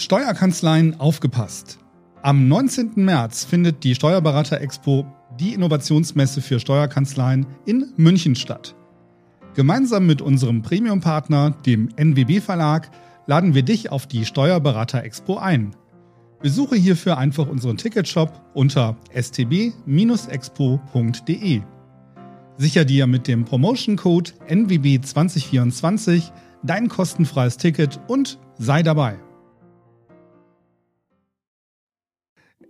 Steuerkanzleien aufgepasst. Am 19. März findet die Steuerberater Expo, die Innovationsmesse für Steuerkanzleien, in München statt. Gemeinsam mit unserem Premium-Partner, dem NWB Verlag, laden wir dich auf die Steuerberater Expo ein. Besuche hierfür einfach unseren Ticketshop unter stb-expo.de. Sicher dir mit dem Promotion-Code NWB2024 dein kostenfreies Ticket und sei dabei.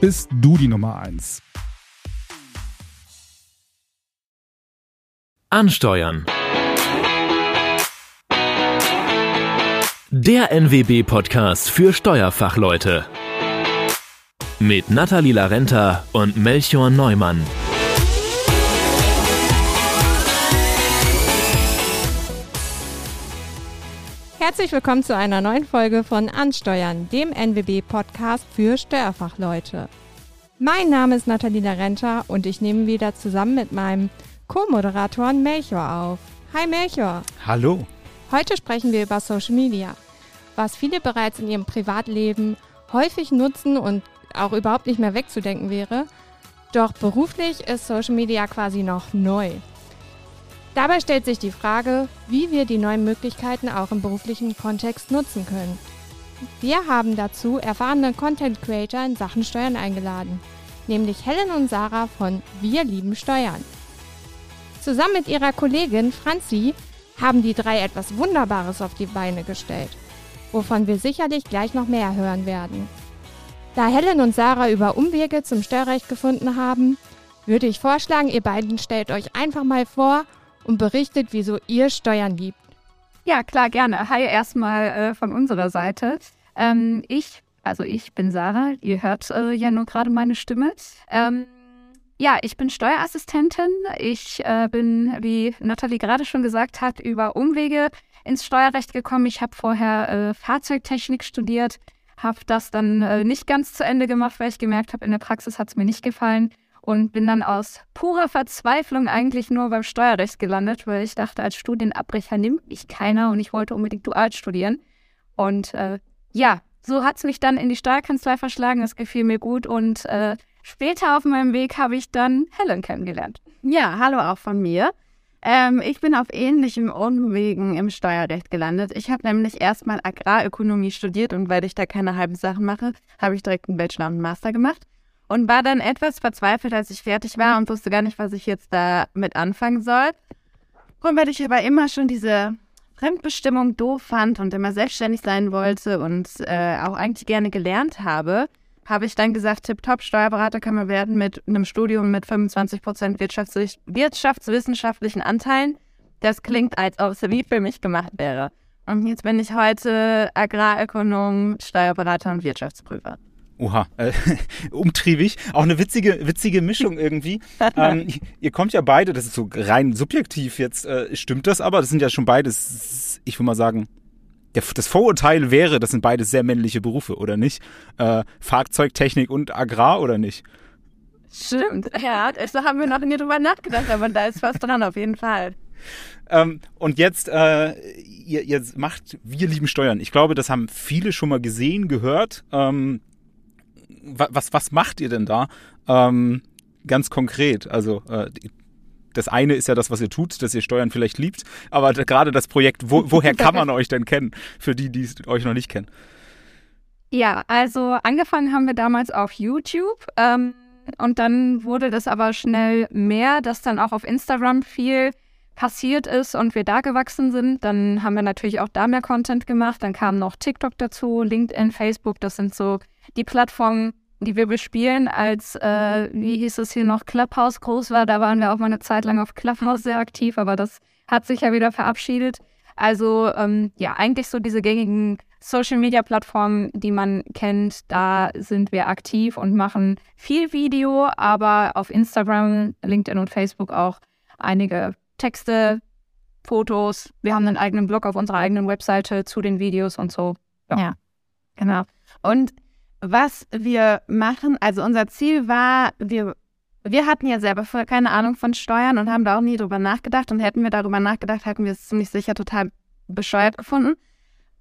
bist du die Nummer 1. Ansteuern. Der NWB-Podcast für Steuerfachleute. Mit Nathalie Larenta und Melchior Neumann. Herzlich willkommen zu einer neuen Folge von Ansteuern, dem NWB-Podcast für Steuerfachleute. Mein Name ist Nathalie Renter und ich nehme wieder zusammen mit meinem Co-Moderator Melchior auf. Hi Melchior. Hallo. Heute sprechen wir über Social Media, was viele bereits in ihrem Privatleben häufig nutzen und auch überhaupt nicht mehr wegzudenken wäre. Doch beruflich ist Social Media quasi noch neu. Dabei stellt sich die Frage, wie wir die neuen Möglichkeiten auch im beruflichen Kontext nutzen können. Wir haben dazu erfahrene Content Creator in Sachen Steuern eingeladen, nämlich Helen und Sarah von Wir lieben Steuern. Zusammen mit ihrer Kollegin Franzi haben die drei etwas Wunderbares auf die Beine gestellt, wovon wir sicherlich gleich noch mehr hören werden. Da Helen und Sarah über Umwege zum Steuerrecht gefunden haben, würde ich vorschlagen, ihr beiden stellt euch einfach mal vor und berichtet, wieso ihr Steuern liebt. Ja, klar, gerne. Hi erstmal äh, von unserer Seite. Ähm, ich, also ich bin Sarah, ihr hört äh, ja nur gerade meine Stimme. Ähm, ja, ich bin Steuerassistentin. Ich äh, bin, wie Nathalie gerade schon gesagt hat, über Umwege ins Steuerrecht gekommen. Ich habe vorher äh, Fahrzeugtechnik studiert, habe das dann äh, nicht ganz zu Ende gemacht, weil ich gemerkt habe, in der Praxis hat es mir nicht gefallen und bin dann aus purer Verzweiflung eigentlich nur beim Steuerrecht gelandet, weil ich dachte, als Studienabbrecher nimmt mich keiner und ich wollte unbedingt dual studieren. Und äh, ja, so hat es mich dann in die Steuerkanzlei verschlagen. Es gefiel mir gut und äh, später auf meinem Weg habe ich dann Helen kennengelernt. Ja, hallo auch von mir. Ähm, ich bin auf ähnlichem Umwegen im Steuerrecht gelandet. Ich habe nämlich erstmal Agrarökonomie studiert und weil ich da keine halben Sachen mache, habe ich direkt einen Bachelor und einen Master gemacht und war dann etwas verzweifelt, als ich fertig war und wusste gar nicht, was ich jetzt damit anfangen soll. Und weil ich aber immer schon diese Fremdbestimmung doof fand und immer selbstständig sein wollte und äh, auch eigentlich gerne gelernt habe, habe ich dann gesagt, tipptopp, Steuerberater kann man werden mit einem Studium mit 25 Prozent Wirtschafts wirtschaftswissenschaftlichen Anteilen. Das klingt, als ob es wie für mich gemacht wäre. Und jetzt bin ich heute Agrarökonom, Steuerberater und Wirtschaftsprüfer. Oha, äh, umtriebig. Auch eine witzige, witzige Mischung irgendwie. ähm, ihr kommt ja beide, das ist so rein subjektiv jetzt, äh, stimmt das aber? Das sind ja schon beides, ich würde mal sagen, der, das Vorurteil wäre, das sind beides sehr männliche Berufe, oder nicht? Äh, Fahrzeugtechnik und Agrar, oder nicht? Stimmt, ja, da haben wir noch nie drüber nachgedacht, aber da ist was dran auf jeden Fall. Ähm, und jetzt, äh, ihr, ihr macht Wir lieben Steuern. Ich glaube, das haben viele schon mal gesehen, gehört. Ähm, was, was macht ihr denn da ähm, ganz konkret? Also äh, das eine ist ja das, was ihr tut, dass ihr Steuern vielleicht liebt, aber gerade das Projekt, wo, woher kann man euch denn kennen, für die, die euch noch nicht kennen? Ja, also angefangen haben wir damals auf YouTube ähm, und dann wurde das aber schnell mehr, dass dann auch auf Instagram viel passiert ist und wir da gewachsen sind. Dann haben wir natürlich auch da mehr Content gemacht. Dann kam noch TikTok dazu, LinkedIn, Facebook. Das sind so die Plattformen, die wir bespielen, als, äh, wie hieß es hier noch, Clubhouse groß war. Da waren wir auch mal eine Zeit lang auf Clubhouse sehr aktiv, aber das hat sich ja wieder verabschiedet. Also ähm, ja, eigentlich so diese gängigen Social-Media-Plattformen, die man kennt, da sind wir aktiv und machen viel Video, aber auf Instagram, LinkedIn und Facebook auch einige Texte, Fotos. Wir haben einen eigenen Blog auf unserer eigenen Webseite zu den Videos und so. Ja, ja genau. Und was wir machen, also unser Ziel war, wir, wir hatten ja selber vorher keine Ahnung von Steuern und haben da auch nie drüber nachgedacht. Und hätten wir darüber nachgedacht, hätten wir es ziemlich sicher total bescheuert gefunden.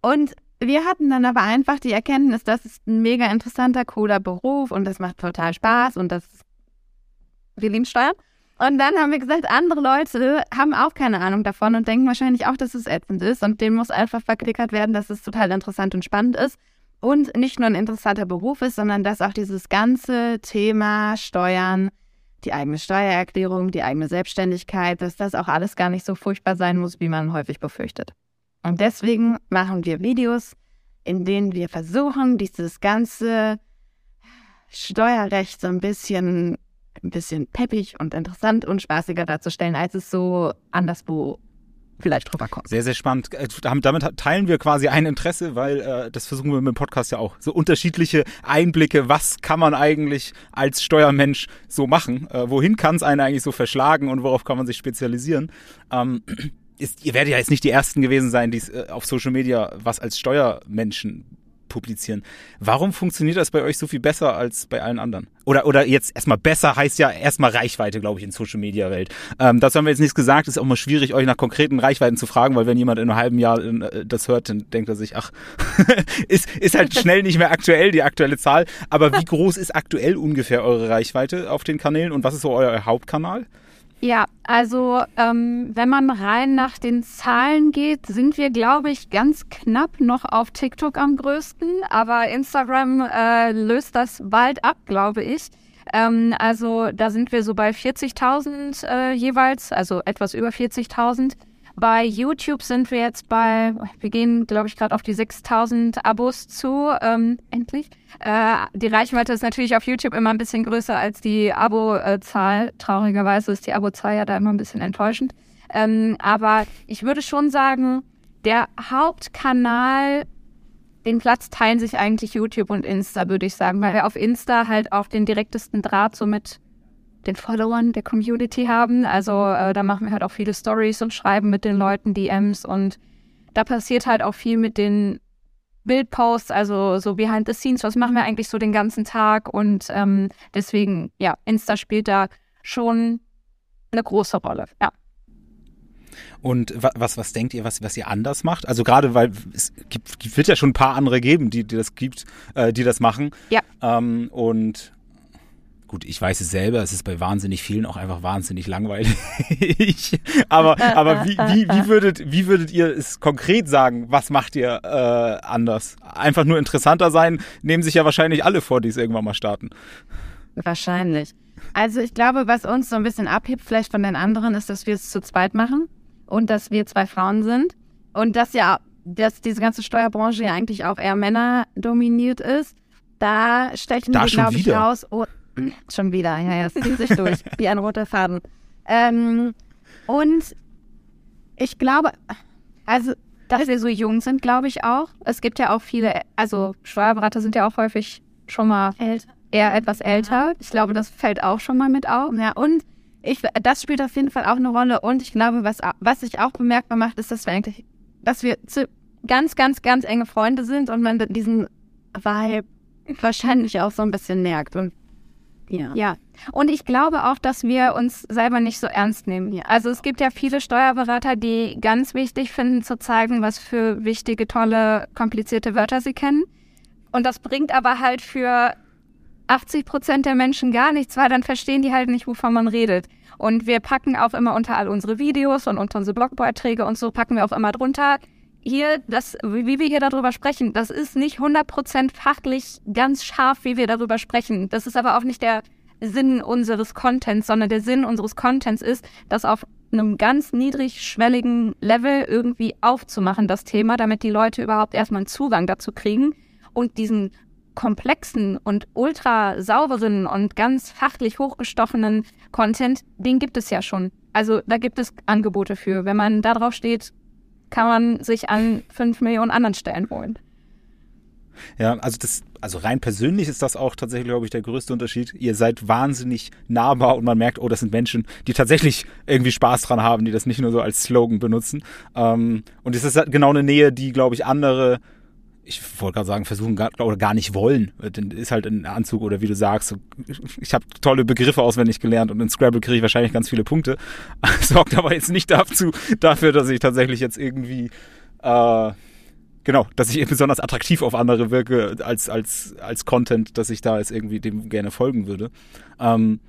Und wir hatten dann aber einfach die Erkenntnis, das ist ein mega interessanter, cooler Beruf und das macht total Spaß und das wir lieben Steuern. Und dann haben wir gesagt, andere Leute haben auch keine Ahnung davon und denken wahrscheinlich auch, dass es ätzend ist. Und denen muss einfach verklickert werden, dass es total interessant und spannend ist. Und nicht nur ein interessanter Beruf ist, sondern dass auch dieses ganze Thema Steuern, die eigene Steuererklärung, die eigene Selbstständigkeit, dass das auch alles gar nicht so furchtbar sein muss, wie man häufig befürchtet. Und deswegen machen wir Videos, in denen wir versuchen, dieses ganze Steuerrecht so ein bisschen ein bisschen peppig und interessant und spaßiger darzustellen, als es so anderswo vielleicht drüber kommt. Sehr, sehr spannend. Äh, damit teilen wir quasi ein Interesse, weil äh, das versuchen wir mit dem Podcast ja auch. So unterschiedliche Einblicke, was kann man eigentlich als Steuermensch so machen? Äh, wohin kann es einen eigentlich so verschlagen und worauf kann man sich spezialisieren? Ähm, ist, ihr werdet ja jetzt nicht die Ersten gewesen sein, die äh, auf Social Media was als Steuermenschen publizieren. Warum funktioniert das bei euch so viel besser als bei allen anderen? Oder, oder jetzt erstmal besser heißt ja erstmal Reichweite, glaube ich, in Social Media Welt. Ähm, dazu haben wir jetzt nichts gesagt. Ist auch mal schwierig, euch nach konkreten Reichweiten zu fragen, weil wenn jemand in einem halben Jahr äh, das hört, dann denkt er sich, ach, ist, ist halt schnell nicht mehr aktuell, die aktuelle Zahl. Aber wie groß ist aktuell ungefähr eure Reichweite auf den Kanälen und was ist so euer Hauptkanal? Ja, also ähm, wenn man rein nach den Zahlen geht, sind wir, glaube ich, ganz knapp noch auf TikTok am größten, aber Instagram äh, löst das bald ab, glaube ich. Ähm, also da sind wir so bei 40.000 äh, jeweils, also etwas über 40.000. Bei YouTube sind wir jetzt bei, wir gehen, glaube ich, gerade auf die 6000 Abos zu, ähm, endlich. Äh, die Reichweite ist natürlich auf YouTube immer ein bisschen größer als die Abo-Zahl. Traurigerweise ist die Abo-Zahl ja da immer ein bisschen enttäuschend. Ähm, aber ich würde schon sagen, der Hauptkanal, den Platz teilen sich eigentlich YouTube und Insta, würde ich sagen, weil wir auf Insta halt auch den direktesten Draht so mit den Followern der Community haben. Also äh, da machen wir halt auch viele Stories und schreiben mit den Leuten DMs und da passiert halt auch viel mit den Bildposts, also so behind the scenes, was machen wir eigentlich so den ganzen Tag und ähm, deswegen, ja, Insta spielt da schon eine große Rolle, ja. Und was, was denkt ihr, was, was ihr anders macht? Also gerade weil es gibt, wird ja schon ein paar andere geben, die, die das gibt, äh, die das machen. Ja. Ähm, und Gut, ich weiß es selber, es ist bei wahnsinnig vielen auch einfach wahnsinnig langweilig. aber aber wie, wie, wie, würdet, wie würdet ihr es konkret sagen? Was macht ihr äh, anders? Einfach nur interessanter sein, nehmen sich ja wahrscheinlich alle vor, die es irgendwann mal starten. Wahrscheinlich. Also ich glaube, was uns so ein bisschen abhebt vielleicht von den anderen, ist, dass wir es zu zweit machen und dass wir zwei Frauen sind und dass ja dass diese ganze Steuerbranche ja eigentlich auch eher Männer dominiert ist. Da stechen da wir, glaube ich, raus. Oh, Schon wieder, ja, ja, es zieht sich durch, wie ein roter Faden. Ähm, und ich glaube, also, dass wir so jung sind, glaube ich auch. Es gibt ja auch viele, also Steuerberater sind ja auch häufig schon mal älter. eher etwas älter. Ich glaube, das fällt auch schon mal mit auf. Ja, und ich, das spielt auf jeden Fall auch eine Rolle. Und ich glaube, was, was sich auch bemerkbar macht, ist, dass wir eigentlich, dass wir zu, ganz, ganz, ganz enge Freunde sind und man diesen Vibe wahrscheinlich auch so ein bisschen merkt. Und ja. ja. Und ich glaube auch, dass wir uns selber nicht so ernst nehmen. Ja. Also es gibt ja viele Steuerberater, die ganz wichtig finden zu zeigen, was für wichtige, tolle, komplizierte Wörter sie kennen. Und das bringt aber halt für 80 Prozent der Menschen gar nichts, weil dann verstehen die halt nicht, wovon man redet. Und wir packen auch immer unter all unsere Videos und unter unsere Blogbeiträge und so packen wir auch immer drunter, hier, das, wie wir hier darüber sprechen, das ist nicht 100% fachlich ganz scharf, wie wir darüber sprechen. Das ist aber auch nicht der Sinn unseres Contents, sondern der Sinn unseres Contents ist, das auf einem ganz niedrigschwelligen Level irgendwie aufzumachen, das Thema, damit die Leute überhaupt erstmal einen Zugang dazu kriegen und diesen komplexen und ultra sauberen und ganz fachlich hochgestochenen Content, den gibt es ja schon. Also da gibt es Angebote für. Wenn man da drauf steht, kann man sich an fünf Millionen anderen Stellen holen. Ja, also das, also rein persönlich ist das auch tatsächlich, glaube ich, der größte Unterschied. Ihr seid wahnsinnig nahbar und man merkt, oh, das sind Menschen, die tatsächlich irgendwie Spaß dran haben, die das nicht nur so als Slogan benutzen. Ähm, und es ist halt genau eine Nähe, die, glaube ich, andere ich wollte gerade sagen, versuchen gar, oder gar nicht wollen. Ist halt ein Anzug oder wie du sagst, ich habe tolle Begriffe auswendig gelernt und in Scrabble kriege ich wahrscheinlich ganz viele Punkte. Sorgt aber jetzt nicht dazu, dafür, dass ich tatsächlich jetzt irgendwie äh, genau, dass ich besonders attraktiv auf andere wirke als, als, als Content, dass ich da jetzt irgendwie dem gerne folgen würde. Ähm,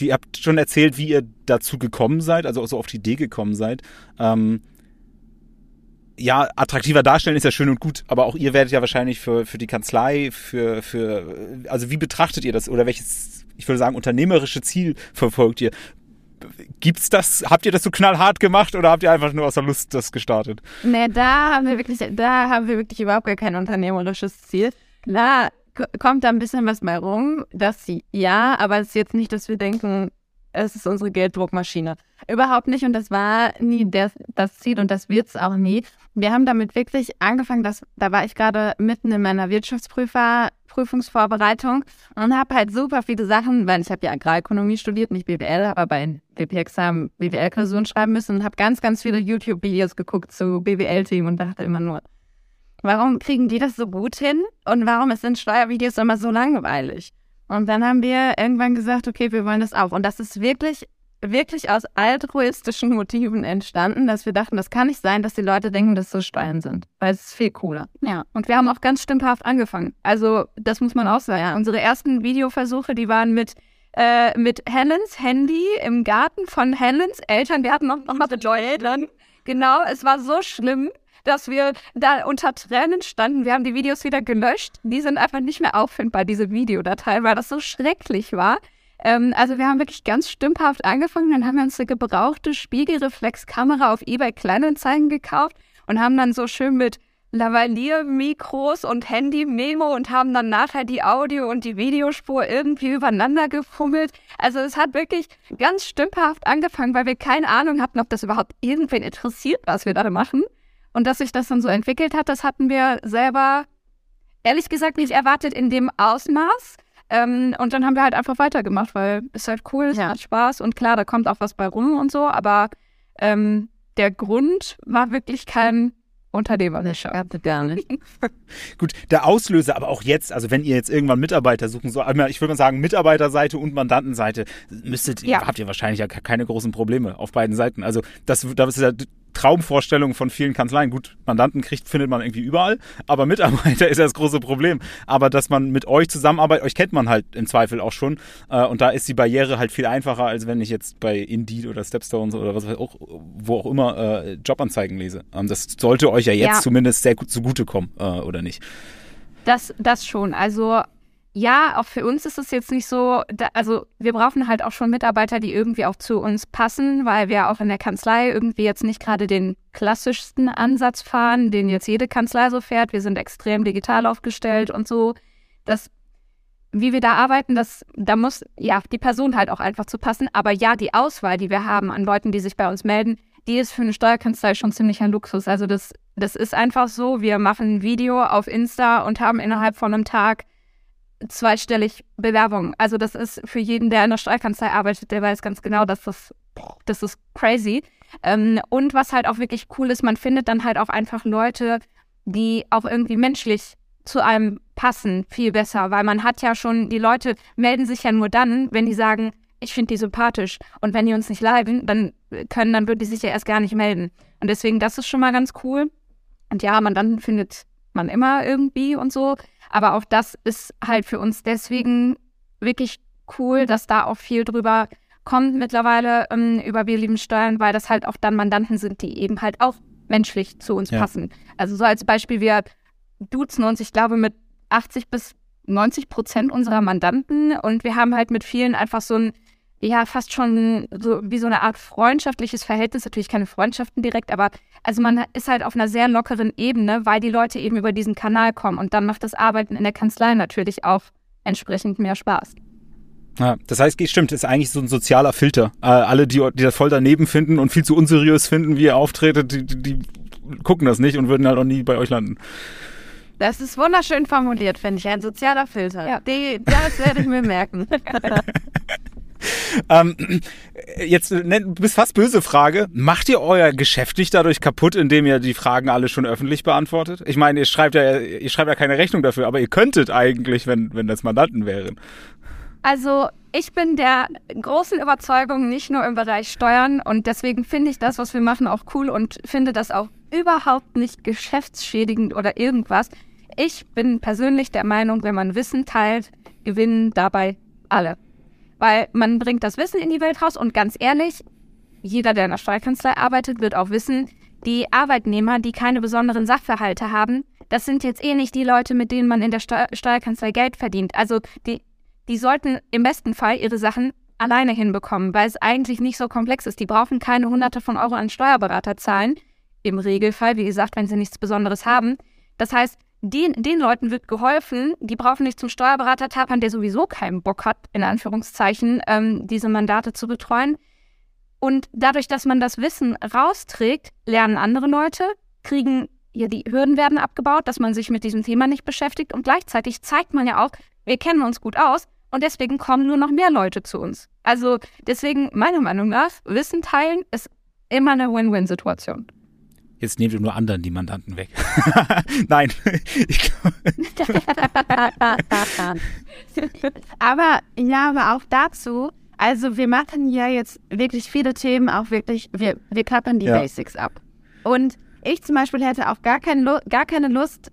die, habt schon erzählt, wie ihr dazu gekommen seid, also so auf die Idee gekommen seid. Ähm, ja, attraktiver darstellen ist ja schön und gut, aber auch ihr werdet ja wahrscheinlich für, für die Kanzlei, für, für, also wie betrachtet ihr das oder welches, ich würde sagen, unternehmerische Ziel verfolgt ihr? Gibt's das, habt ihr das so knallhart gemacht oder habt ihr einfach nur aus der Lust das gestartet? Nee, da haben wir wirklich, da haben wir wirklich überhaupt gar kein unternehmerisches Ziel. Klar, kommt da ein bisschen was bei rum, das ja, aber es ist jetzt nicht, dass wir denken, es ist unsere Gelddruckmaschine. Überhaupt nicht und das war nie das, das Ziel und das wird es auch nie. Wir haben damit wirklich angefangen, dass, da war ich gerade mitten in meiner Wirtschaftsprüfer-Prüfungsvorbereitung und habe halt super viele Sachen, weil ich habe ja Agrarökonomie studiert, nicht BWL, aber bei BWL-Examen BWL-Klausuren schreiben müssen und habe ganz, ganz viele YouTube-Videos geguckt zu BWL-Themen und dachte immer nur, warum kriegen die das so gut hin und warum sind Steuervideos immer so langweilig? Und dann haben wir irgendwann gesagt, okay, wir wollen das auch. Und das ist wirklich, wirklich aus altruistischen Motiven entstanden, dass wir dachten, das kann nicht sein, dass die Leute denken, dass so Steuern sind, weil es ist viel cooler. Ja, und wir haben auch ganz stümperhaft angefangen. Also, das muss man auch sagen. Ja. Unsere ersten Videoversuche, die waren mit äh, mit Helens Handy im Garten von Helens Eltern. Wir hatten noch, noch mal mit Eltern. Genau, es war so schlimm dass wir da unter Tränen standen. Wir haben die Videos wieder gelöscht. Die sind einfach nicht mehr auffindbar, diese Videodateien, weil das so schrecklich war. Ähm, also wir haben wirklich ganz stümperhaft angefangen. Dann haben wir uns eine gebrauchte Spiegelreflexkamera auf eBay Kleinanzeigen gekauft und haben dann so schön mit Lavalier-Mikros und Handy-Memo und haben dann nachher die Audio- und die Videospur irgendwie übereinander gefummelt. Also es hat wirklich ganz stümperhaft angefangen, weil wir keine Ahnung hatten, ob das überhaupt irgendwen interessiert, was wir da machen. Und dass sich das dann so entwickelt hat, das hatten wir selber ehrlich gesagt nicht erwartet in dem Ausmaß. Ähm, und dann haben wir halt einfach weitergemacht, weil es halt cool, es ja. hat Spaß und klar, da kommt auch was bei rum und so, aber ähm, der Grund war wirklich kein unternehmerischer. Gar nicht. Gut, der Auslöser, aber auch jetzt, also wenn ihr jetzt irgendwann Mitarbeiter suchen so, ich würde mal sagen, Mitarbeiterseite und Mandantenseite, müsstet, ja. habt ihr wahrscheinlich ja keine großen Probleme auf beiden Seiten. Also das, das ist ja Traumvorstellung von vielen Kanzleien. Gut, Mandanten kriegt, findet man irgendwie überall, aber Mitarbeiter ist ja das große Problem. Aber dass man mit euch zusammenarbeitet, euch kennt man halt im Zweifel auch schon. Äh, und da ist die Barriere halt viel einfacher, als wenn ich jetzt bei Indeed oder Stepstones oder was auch, wo auch immer äh, Jobanzeigen lese. Ähm, das sollte euch ja jetzt ja. zumindest sehr gut zugutekommen, äh, oder nicht? Das, das schon. Also ja, auch für uns ist es jetzt nicht so, da, also wir brauchen halt auch schon Mitarbeiter, die irgendwie auch zu uns passen, weil wir auch in der Kanzlei irgendwie jetzt nicht gerade den klassischsten Ansatz fahren, den jetzt jede Kanzlei so fährt. Wir sind extrem digital aufgestellt und so. Das, wie wir da arbeiten, das, da muss ja die Person halt auch einfach zu passen. Aber ja, die Auswahl, die wir haben an Leuten, die sich bei uns melden, die ist für eine Steuerkanzlei schon ziemlich ein Luxus. Also das, das ist einfach so. Wir machen ein Video auf Insta und haben innerhalb von einem Tag zweistellig Bewerbungen. Also das ist für jeden, der in der Steuerkanzlei arbeitet, der weiß ganz genau, dass das, das ist crazy. Ähm, und was halt auch wirklich cool ist, man findet dann halt auch einfach Leute, die auch irgendwie menschlich zu einem passen, viel besser, weil man hat ja schon, die Leute melden sich ja nur dann, wenn die sagen, ich finde die sympathisch. Und wenn die uns nicht leiden, dann können, dann würden die sich ja erst gar nicht melden. Und deswegen, das ist schon mal ganz cool. Und ja, man dann findet man immer irgendwie und so. Aber auch das ist halt für uns deswegen wirklich cool, dass da auch viel drüber kommt mittlerweile ähm, über Wir lieben Steuern, weil das halt auch dann Mandanten sind, die eben halt auch menschlich zu uns ja. passen. Also so als Beispiel, wir duzen uns, ich glaube, mit 80 bis 90 Prozent unserer Mandanten und wir haben halt mit vielen einfach so ein ja fast schon so wie so eine Art freundschaftliches Verhältnis, natürlich keine Freundschaften direkt, aber also man ist halt auf einer sehr lockeren Ebene, weil die Leute eben über diesen Kanal kommen und dann macht das Arbeiten in der Kanzlei natürlich auch entsprechend mehr Spaß. Ja, das heißt, stimmt, ist eigentlich so ein sozialer Filter. Äh, alle, die, die das voll daneben finden und viel zu unseriös finden, wie ihr auftretet, die, die, die gucken das nicht und würden halt auch nie bei euch landen. Das ist wunderschön formuliert, finde ich. Ein sozialer Filter. Ja. Die, das werde ich mir merken. ähm, jetzt, ne, du bist fast böse Frage. Macht ihr euer Geschäft nicht dadurch kaputt, indem ihr die Fragen alle schon öffentlich beantwortet? Ich meine, ihr schreibt ja, ihr schreibt ja keine Rechnung dafür, aber ihr könntet eigentlich, wenn, wenn das Mandanten wären. Also ich bin der großen Überzeugung, nicht nur im Bereich Steuern und deswegen finde ich das, was wir machen, auch cool und finde das auch überhaupt nicht geschäftsschädigend oder irgendwas. Ich bin persönlich der Meinung, wenn man Wissen teilt, gewinnen dabei alle. Weil man bringt das Wissen in die Welt raus und ganz ehrlich, jeder, der in der Steuerkanzlei arbeitet, wird auch wissen, die Arbeitnehmer, die keine besonderen Sachverhalte haben, das sind jetzt eh nicht die Leute, mit denen man in der Steu Steuerkanzlei Geld verdient. Also die, die sollten im besten Fall ihre Sachen alleine hinbekommen, weil es eigentlich nicht so komplex ist. Die brauchen keine Hunderte von Euro an Steuerberater zahlen. Im Regelfall, wie gesagt, wenn sie nichts Besonderes haben. Das heißt, den, den Leuten wird geholfen, die brauchen nicht zum Steuerberater tapern, der sowieso keinen Bock hat, in Anführungszeichen, ähm, diese Mandate zu betreuen. Und dadurch, dass man das Wissen rausträgt, lernen andere Leute, kriegen, ja, die Hürden werden abgebaut, dass man sich mit diesem Thema nicht beschäftigt und gleichzeitig zeigt man ja auch, wir kennen uns gut aus, und deswegen kommen nur noch mehr Leute zu uns. Also deswegen, meiner Meinung nach, Wissen teilen ist immer eine Win-Win-Situation. Jetzt nehmt ihr nur anderen die Mandanten weg. Nein. aber ja, aber auch dazu, also wir machen ja jetzt wirklich viele Themen, auch wirklich, wir, wir klappern die ja. Basics ab. Und ich zum Beispiel hätte auch gar, kein, gar keine Lust,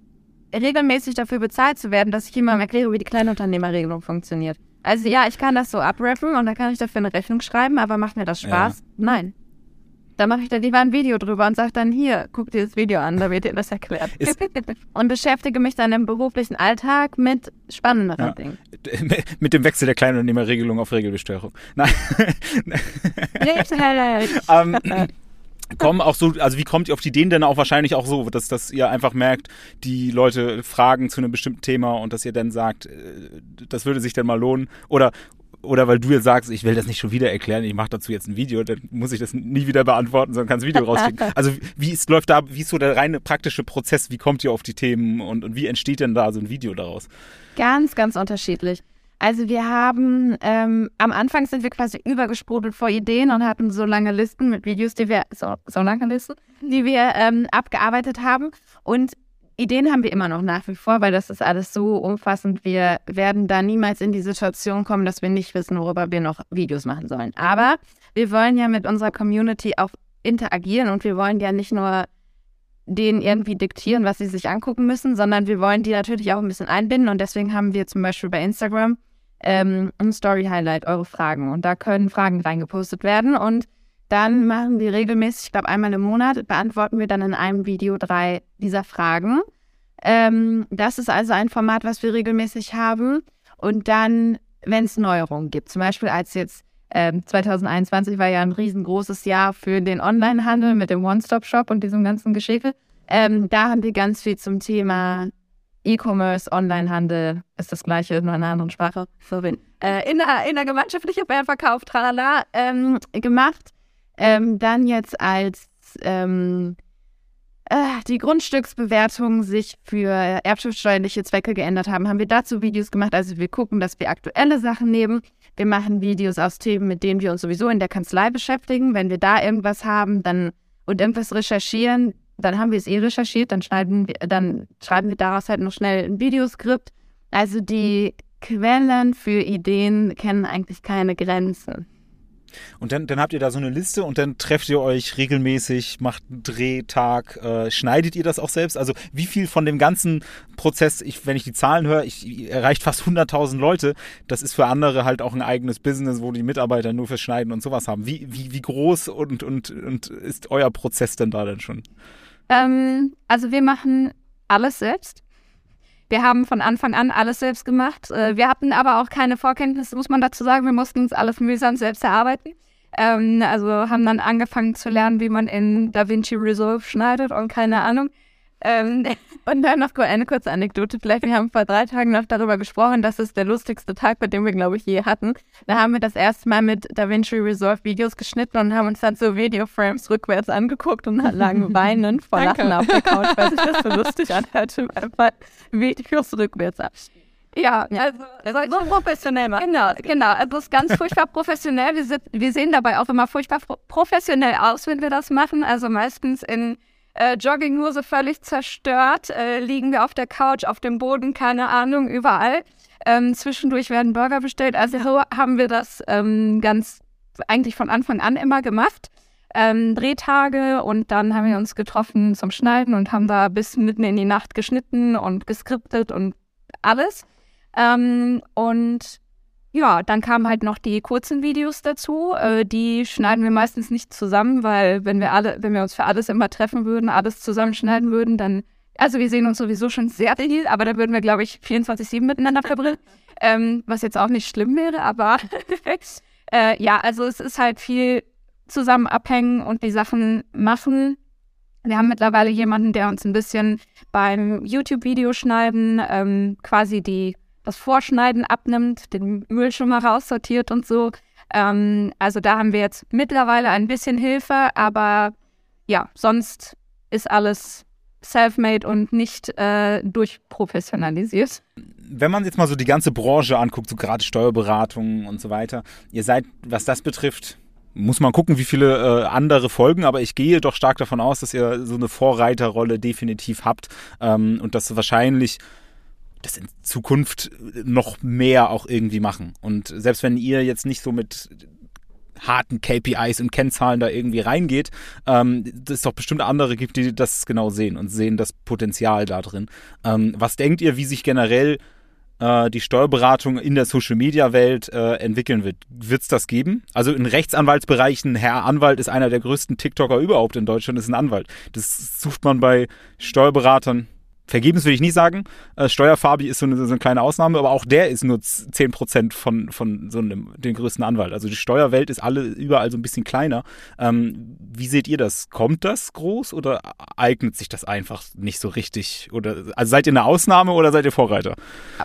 regelmäßig dafür bezahlt zu werden, dass ich jemandem erkläre, wie die Kleinunternehmerregelung funktioniert. Also ja, ich kann das so abrappen und dann kann ich dafür eine Rechnung schreiben, aber macht mir das Spaß? Ja. Nein. Da mache ich da lieber ein Video drüber und sage dann hier, guck dir das Video an, da wird dir das erklärt. und beschäftige mich dann im beruflichen Alltag mit spannenderen ja. Dingen. Mit dem Wechsel der Kleinunternehmerregelung auf Regelbesteuerung. Nein. ähm, kommen auch so, also wie kommt ihr auf die Ideen denn auch wahrscheinlich auch so, dass, dass ihr einfach merkt, die Leute fragen zu einem bestimmten Thema und dass ihr dann sagt, äh, das würde sich dann mal lohnen oder oder weil du jetzt sagst, ich will das nicht schon wieder erklären, ich mache dazu jetzt ein Video, dann muss ich das nie wieder beantworten, sondern kann das Video rauskriegen. Also wie ist, läuft da, wie ist so der reine praktische Prozess, wie kommt ihr auf die Themen und, und wie entsteht denn da so ein Video daraus? Ganz, ganz unterschiedlich. Also wir haben, ähm, am Anfang sind wir quasi übergesprudelt vor Ideen und hatten so lange Listen mit Videos, die wir, so, so lange Listen, die wir ähm, abgearbeitet haben. Und Ideen haben wir immer noch nach wie vor, weil das ist alles so umfassend. Wir werden da niemals in die Situation kommen, dass wir nicht wissen, worüber wir noch Videos machen sollen. Aber wir wollen ja mit unserer Community auch interagieren und wir wollen ja nicht nur denen irgendwie diktieren, was sie sich angucken müssen, sondern wir wollen die natürlich auch ein bisschen einbinden und deswegen haben wir zum Beispiel bei Instagram ähm, ein Story-Highlight, eure Fragen. Und da können Fragen reingepostet werden. Und dann machen wir regelmäßig, ich glaube einmal im Monat, beantworten wir dann in einem Video drei dieser Fragen. Ähm, das ist also ein Format, was wir regelmäßig haben. Und dann, wenn es Neuerungen gibt, zum Beispiel als jetzt ähm, 2021 war ja ein riesengroßes Jahr für den Onlinehandel mit dem One-Stop-Shop und diesem ganzen Geschäfe. Ähm, da haben wir ganz viel zum Thema E-Commerce, Onlinehandel ist das gleiche, nur in einer anderen Sprache. Äh, in, der, in der gemeinschaftlichen Verkauf, tralala, ähm, gemacht. Ähm, dann jetzt als ähm, äh, die Grundstücksbewertungen sich für erbschaftssteuerliche Zwecke geändert haben, haben wir dazu Videos gemacht. Also wir gucken, dass wir aktuelle Sachen nehmen. Wir machen Videos aus Themen, mit denen wir uns sowieso in der Kanzlei beschäftigen. Wenn wir da irgendwas haben, dann und irgendwas recherchieren, dann haben wir es eh recherchiert, dann schreiben wir, dann schreiben wir daraus halt noch schnell ein Videoskript. Also die Quellen für Ideen kennen eigentlich keine Grenzen. Und dann, dann habt ihr da so eine Liste und dann trefft ihr euch regelmäßig, macht einen Drehtag, äh, schneidet ihr das auch selbst? Also wie viel von dem ganzen Prozess, ich, wenn ich die Zahlen höre, ich erreicht fast 100.000 Leute, das ist für andere halt auch ein eigenes Business, wo die Mitarbeiter nur fürs Schneiden und sowas haben. Wie, wie, wie groß und, und, und ist euer Prozess denn da denn schon? Ähm, also wir machen alles selbst. Wir haben von Anfang an alles selbst gemacht. Äh, wir hatten aber auch keine Vorkenntnisse, muss man dazu sagen. Wir mussten uns alles mühsam selbst erarbeiten. Ähm, also haben dann angefangen zu lernen, wie man in DaVinci Resolve schneidet und keine Ahnung. Ähm, und dann noch eine kurze Anekdote. Vielleicht, wir haben vor drei Tagen noch darüber gesprochen, dass es der lustigste Tag, bei dem wir, glaube ich, je hatten. Da haben wir das erste Mal mit DaVinci Resolve Videos geschnitten und haben uns dann so Videoframes rückwärts angeguckt und lagen weinend vor Lachen auf der Couch, weil sich das so lustig anhörte, einfach Videos rückwärts abspielen. Ja, also so professionell machen. Genau, genau. Also es ist ganz furchtbar professionell. Wir, sind, wir sehen dabei auch immer furchtbar professionell aus, wenn wir das machen. Also meistens in äh, Jogginghose völlig zerstört, äh, liegen wir auf der Couch, auf dem Boden, keine Ahnung, überall. Ähm, zwischendurch werden Burger bestellt. Also haben wir das ähm, ganz eigentlich von Anfang an immer gemacht. Ähm, Drehtage und dann haben wir uns getroffen zum Schneiden und haben da bis mitten in die Nacht geschnitten und geskriptet und alles. Ähm, und ja, dann kamen halt noch die kurzen Videos dazu. Äh, die schneiden wir meistens nicht zusammen, weil wenn wir alle, wenn wir uns für alles immer treffen würden, alles zusammenschneiden würden, dann, also wir sehen uns sowieso schon sehr viel, aber da würden wir, glaube ich, 24-7 miteinander verbringen. Ähm, was jetzt auch nicht schlimm wäre, aber äh, ja, also es ist halt viel zusammen abhängen und die Sachen machen. Wir haben mittlerweile jemanden, der uns ein bisschen beim YouTube-Video schneiden ähm, quasi die das Vorschneiden abnimmt, den Müll schon mal raussortiert und so. Ähm, also da haben wir jetzt mittlerweile ein bisschen Hilfe, aber ja, sonst ist alles self-made und nicht äh, durchprofessionalisiert. Wenn man jetzt mal so die ganze Branche anguckt, so gerade Steuerberatung und so weiter, ihr seid, was das betrifft, muss man gucken, wie viele äh, andere folgen, aber ich gehe doch stark davon aus, dass ihr so eine Vorreiterrolle definitiv habt ähm, und dass wahrscheinlich das in Zukunft noch mehr auch irgendwie machen. Und selbst wenn ihr jetzt nicht so mit harten KPIs und Kennzahlen da irgendwie reingeht, ähm, es doch bestimmt andere gibt, die das genau sehen und sehen das Potenzial da drin. Ähm, was denkt ihr, wie sich generell äh, die Steuerberatung in der Social-Media-Welt äh, entwickeln wird? Wird es das geben? Also in Rechtsanwaltsbereichen, Herr Anwalt ist einer der größten TikToker überhaupt in Deutschland, ist ein Anwalt. Das sucht man bei Steuerberatern vergebens will ich nicht sagen. Äh, Steuerfabi ist so eine, so eine, kleine Ausnahme, aber auch der ist nur 10% von, von so einem, dem größten Anwalt. Also die Steuerwelt ist alle überall so ein bisschen kleiner. Ähm, wie seht ihr das? Kommt das groß oder eignet sich das einfach nicht so richtig? Oder also seid ihr eine Ausnahme oder seid ihr Vorreiter?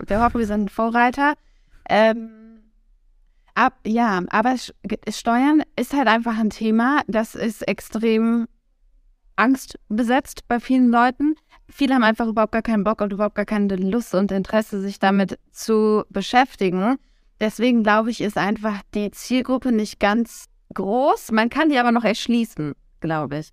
Wir hoffen, wir sind Vorreiter. Ähm, ab, ja, aber Steuern ist halt einfach ein Thema, das ist extrem angstbesetzt bei vielen Leuten viele haben einfach überhaupt gar keinen Bock und überhaupt gar keine Lust und Interesse, sich damit zu beschäftigen. Deswegen glaube ich, ist einfach die Zielgruppe nicht ganz groß. Man kann die aber noch erschließen, glaube ich.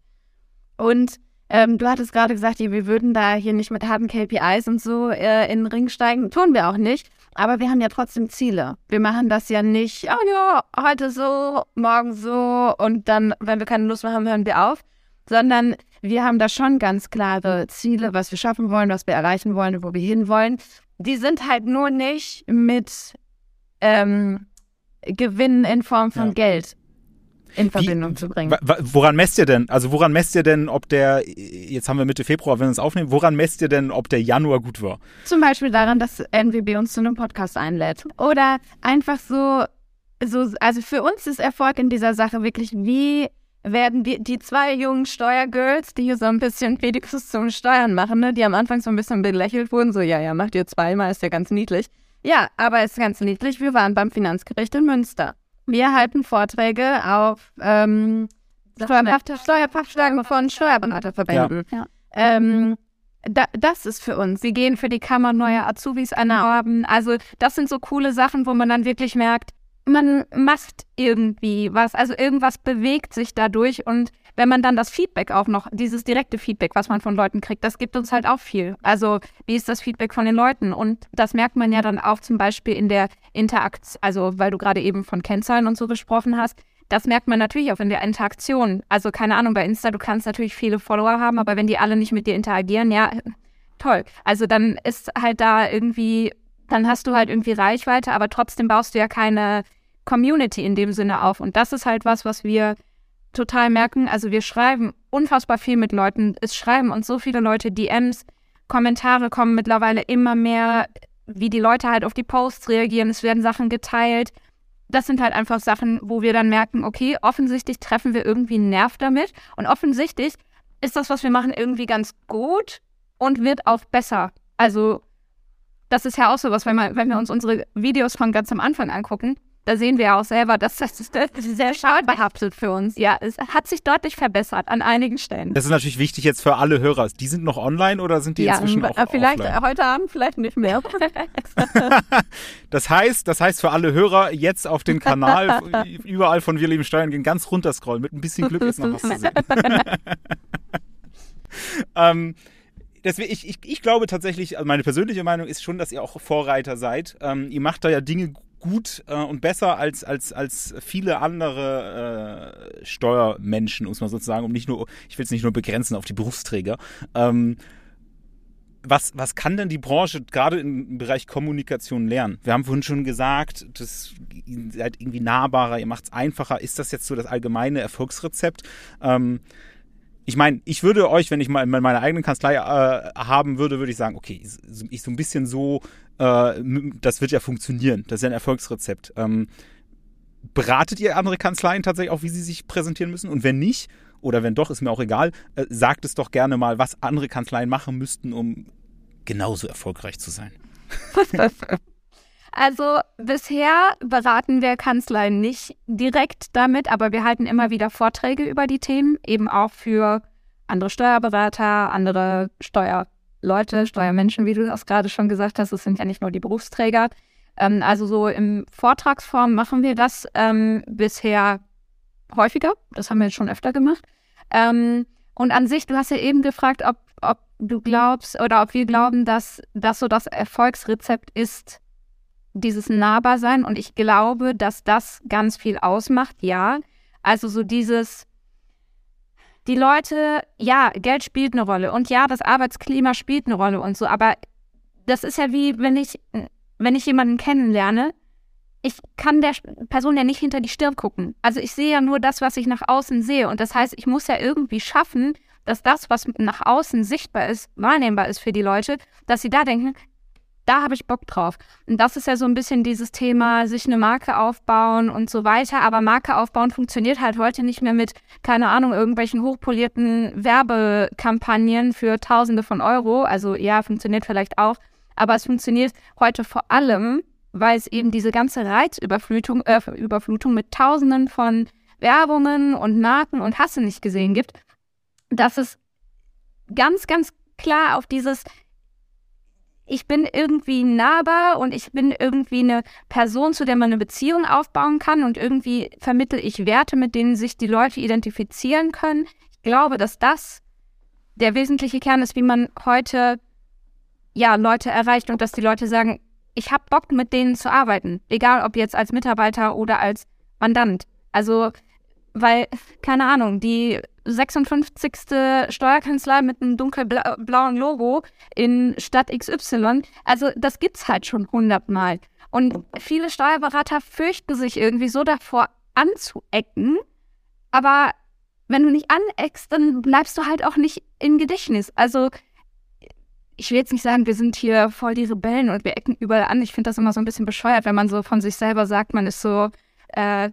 Und ähm, du hattest gerade gesagt, wir würden da hier nicht mit harten KPIs und so äh, in den Ring steigen. Tun wir auch nicht. Aber wir haben ja trotzdem Ziele. Wir machen das ja nicht, oh ja, heute so, morgen so und dann, wenn wir keine Lust mehr haben, hören wir auf. Sondern wir haben da schon ganz klare Ziele, was wir schaffen wollen, was wir erreichen wollen, wo wir hinwollen. Die sind halt nur nicht mit ähm, Gewinnen in Form von ja. Geld in Verbindung Wie, zu bringen. Woran messt ihr denn? Also woran messt ihr denn, ob der, jetzt haben wir Mitte Februar, wenn wir es aufnehmen, woran messt ihr denn, ob der Januar gut war? Zum Beispiel daran, dass NWB uns zu einem Podcast einlädt. Oder einfach so, so also für uns ist Erfolg in dieser Sache wirklich, wie werden die, die zwei jungen Steuergirls, die hier so ein bisschen Pedikus zum Steuern machen, ne, die am Anfang so ein bisschen belächelt wurden, so, ja, ja, macht ihr zweimal, ist ja ganz niedlich. Ja, aber ist ganz niedlich. Wir waren beim Finanzgericht in Münster. Wir halten Vorträge auf ähm, Steuerfachschlagen von Steuerberaterverbänden. Ja. Ähm, da, das ist für uns. Wir gehen für die Kammer neuer Azubis erwerben. Also das sind so coole Sachen, wo man dann wirklich merkt, man macht irgendwie was, also irgendwas bewegt sich dadurch und wenn man dann das Feedback auch noch, dieses direkte Feedback, was man von Leuten kriegt, das gibt uns halt auch viel. Also wie ist das Feedback von den Leuten? Und das merkt man ja dann auch zum Beispiel in der Interaktion, also weil du gerade eben von Kennzahlen und so gesprochen hast, das merkt man natürlich auch in der Interaktion. Also keine Ahnung, bei Insta, du kannst natürlich viele Follower haben, aber wenn die alle nicht mit dir interagieren, ja, toll. Also dann ist halt da irgendwie dann hast du halt irgendwie Reichweite, aber trotzdem baust du ja keine Community in dem Sinne auf. Und das ist halt was, was wir total merken. Also wir schreiben unfassbar viel mit Leuten. Es schreiben uns so viele Leute DMs, Kommentare kommen mittlerweile immer mehr, wie die Leute halt auf die Posts reagieren. Es werden Sachen geteilt. Das sind halt einfach Sachen, wo wir dann merken, okay, offensichtlich treffen wir irgendwie einen Nerv damit. Und offensichtlich ist das, was wir machen, irgendwie ganz gut und wird auch besser. Also das ist ja auch so was, wenn, man, wenn wir uns unsere Videos von ganz am Anfang angucken, da sehen wir ja auch selber, dass das, das sehr schadbehaftet für uns. Ja, es hat sich deutlich verbessert an einigen Stellen. Das ist natürlich wichtig jetzt für alle Hörer. Die sind noch online oder sind die ja, inzwischen auch vielleicht offline? heute Abend, vielleicht nicht mehr. das heißt, das heißt für alle Hörer jetzt auf den Kanal überall von Wir lieben Steuern gehen, ganz runter scrollen. Mit ein bisschen Glück ist noch was zu sehen. ähm, deswegen, ich, ich, ich glaube tatsächlich, also meine persönliche Meinung ist schon, dass ihr auch Vorreiter seid. Ähm, ihr macht da ja Dinge gut äh, und besser als, als, als viele andere äh, Steuermenschen, muss man sozusagen, um nicht nur, ich will es nicht nur begrenzen auf die Berufsträger. Ähm, was, was kann denn die Branche gerade im Bereich Kommunikation lernen? Wir haben vorhin schon gesagt, das, ihr seid irgendwie nahbarer, ihr macht es einfacher. Ist das jetzt so das allgemeine Erfolgsrezept? Ähm, ich meine, ich würde euch, wenn ich mal meine eigene Kanzlei äh, haben würde, würde ich sagen, okay, ich, ich so ein bisschen so, äh, das wird ja funktionieren. Das ist ja ein Erfolgsrezept. Ähm, beratet ihr andere Kanzleien tatsächlich auch, wie sie sich präsentieren müssen? Und wenn nicht, oder wenn doch, ist mir auch egal, äh, sagt es doch gerne mal, was andere Kanzleien machen müssten, um genauso erfolgreich zu sein. Also bisher beraten wir Kanzleien nicht direkt damit, aber wir halten immer wieder Vorträge über die Themen, eben auch für andere Steuerberater, andere Steuerleute, Steuermenschen, wie du das gerade schon gesagt hast. Es sind ja nicht nur die Berufsträger. Ähm, also so im Vortragsform machen wir das ähm, bisher häufiger. Das haben wir jetzt schon öfter gemacht. Ähm, und an sich, du hast ja eben gefragt, ob, ob du glaubst oder ob wir glauben, dass das so das Erfolgsrezept ist, dieses Nahbarsein und ich glaube, dass das ganz viel ausmacht, ja. Also so dieses, die Leute, ja, Geld spielt eine Rolle und ja, das Arbeitsklima spielt eine Rolle und so, aber das ist ja wie, wenn ich, wenn ich jemanden kennenlerne, ich kann der Person ja nicht hinter die Stirn gucken. Also ich sehe ja nur das, was ich nach außen sehe und das heißt, ich muss ja irgendwie schaffen, dass das, was nach außen sichtbar ist, wahrnehmbar ist für die Leute, dass sie da denken, da habe ich Bock drauf. Und das ist ja so ein bisschen dieses Thema, sich eine Marke aufbauen und so weiter. Aber Marke aufbauen funktioniert halt heute nicht mehr mit, keine Ahnung, irgendwelchen hochpolierten Werbekampagnen für Tausende von Euro. Also ja, funktioniert vielleicht auch. Aber es funktioniert heute vor allem, weil es eben diese ganze Reizüberflutung äh, Überflutung mit Tausenden von Werbungen und Marken und Hasse nicht gesehen gibt, dass es ganz, ganz klar auf dieses ich bin irgendwie nahbar und ich bin irgendwie eine Person, zu der man eine Beziehung aufbauen kann und irgendwie vermittel ich Werte, mit denen sich die Leute identifizieren können. Ich glaube, dass das der wesentliche Kern ist, wie man heute ja Leute erreicht und dass die Leute sagen, ich habe Bock mit denen zu arbeiten, egal ob jetzt als Mitarbeiter oder als Mandant. Also weil keine Ahnung, die 56. Steuerkanzlei mit einem dunkelblauen Logo in Stadt XY. Also das gibt's halt schon hundertmal. Und viele Steuerberater fürchten sich irgendwie so davor anzuecken. Aber wenn du nicht aneckst, dann bleibst du halt auch nicht im Gedächtnis. Also ich will jetzt nicht sagen, wir sind hier voll die Rebellen und wir ecken überall an. Ich finde das immer so ein bisschen bescheuert, wenn man so von sich selber sagt, man ist so äh,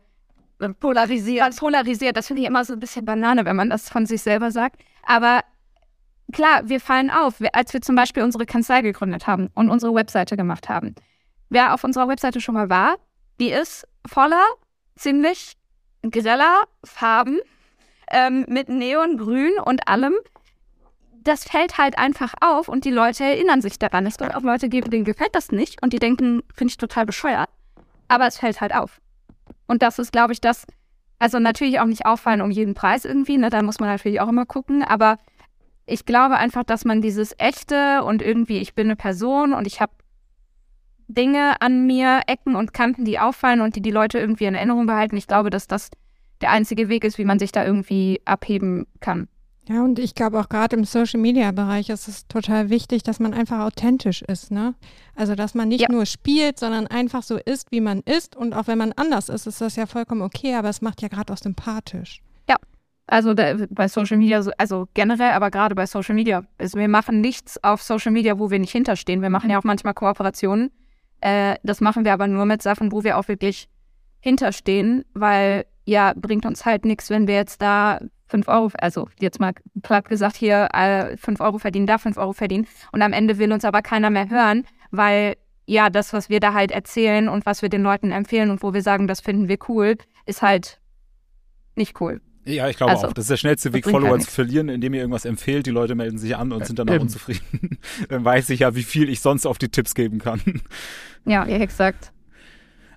polarisiert. Polarisiert, das finde ich immer so ein bisschen Banane, wenn man das von sich selber sagt. Aber klar, wir fallen auf, als wir zum Beispiel unsere Kanzlei gegründet haben und unsere Webseite gemacht haben. Wer auf unserer Webseite schon mal war, die ist voller, ziemlich greller Farben ähm, mit Neongrün und allem. Das fällt halt einfach auf und die Leute erinnern sich daran. Es wird auch Leute denen gefällt das nicht und die denken, finde ich total bescheuert. Aber es fällt halt auf. Und das ist, glaube ich, das, also natürlich auch nicht auffallen um jeden Preis irgendwie, ne? Da muss man natürlich auch immer gucken, aber ich glaube einfach, dass man dieses echte und irgendwie, ich bin eine Person und ich habe Dinge an mir, Ecken und Kanten, die auffallen und die die Leute irgendwie in Erinnerung behalten. Ich glaube, dass das der einzige Weg ist, wie man sich da irgendwie abheben kann. Ja, und ich glaube auch gerade im Social Media Bereich ist es total wichtig, dass man einfach authentisch ist, ne? Also, dass man nicht ja. nur spielt, sondern einfach so ist, wie man ist. Und auch wenn man anders ist, ist das ja vollkommen okay, aber es macht ja gerade auch sympathisch. Ja. Also da, bei Social Media, also generell, aber gerade bei Social Media. Also wir machen nichts auf Social Media, wo wir nicht hinterstehen. Wir machen ja auch manchmal Kooperationen. Äh, das machen wir aber nur mit Sachen, wo wir auch wirklich hinterstehen, weil ja, bringt uns halt nichts, wenn wir jetzt da fünf Euro, also jetzt mal platt gesagt, hier äh, fünf Euro verdienen, da fünf Euro verdienen. Und am Ende will uns aber keiner mehr hören, weil ja, das, was wir da halt erzählen und was wir den Leuten empfehlen und wo wir sagen, das finden wir cool, ist halt nicht cool. Ja, ich glaube Also, auch. Das ist der schnellste Weg, bringt Follower halt zu verlieren, indem ihr irgendwas empfehlt. Die Leute melden sich an und sind danach eben. unzufrieden. Dann weiß ich ja, wie viel ich sonst auf die Tipps geben kann. Ja, exakt.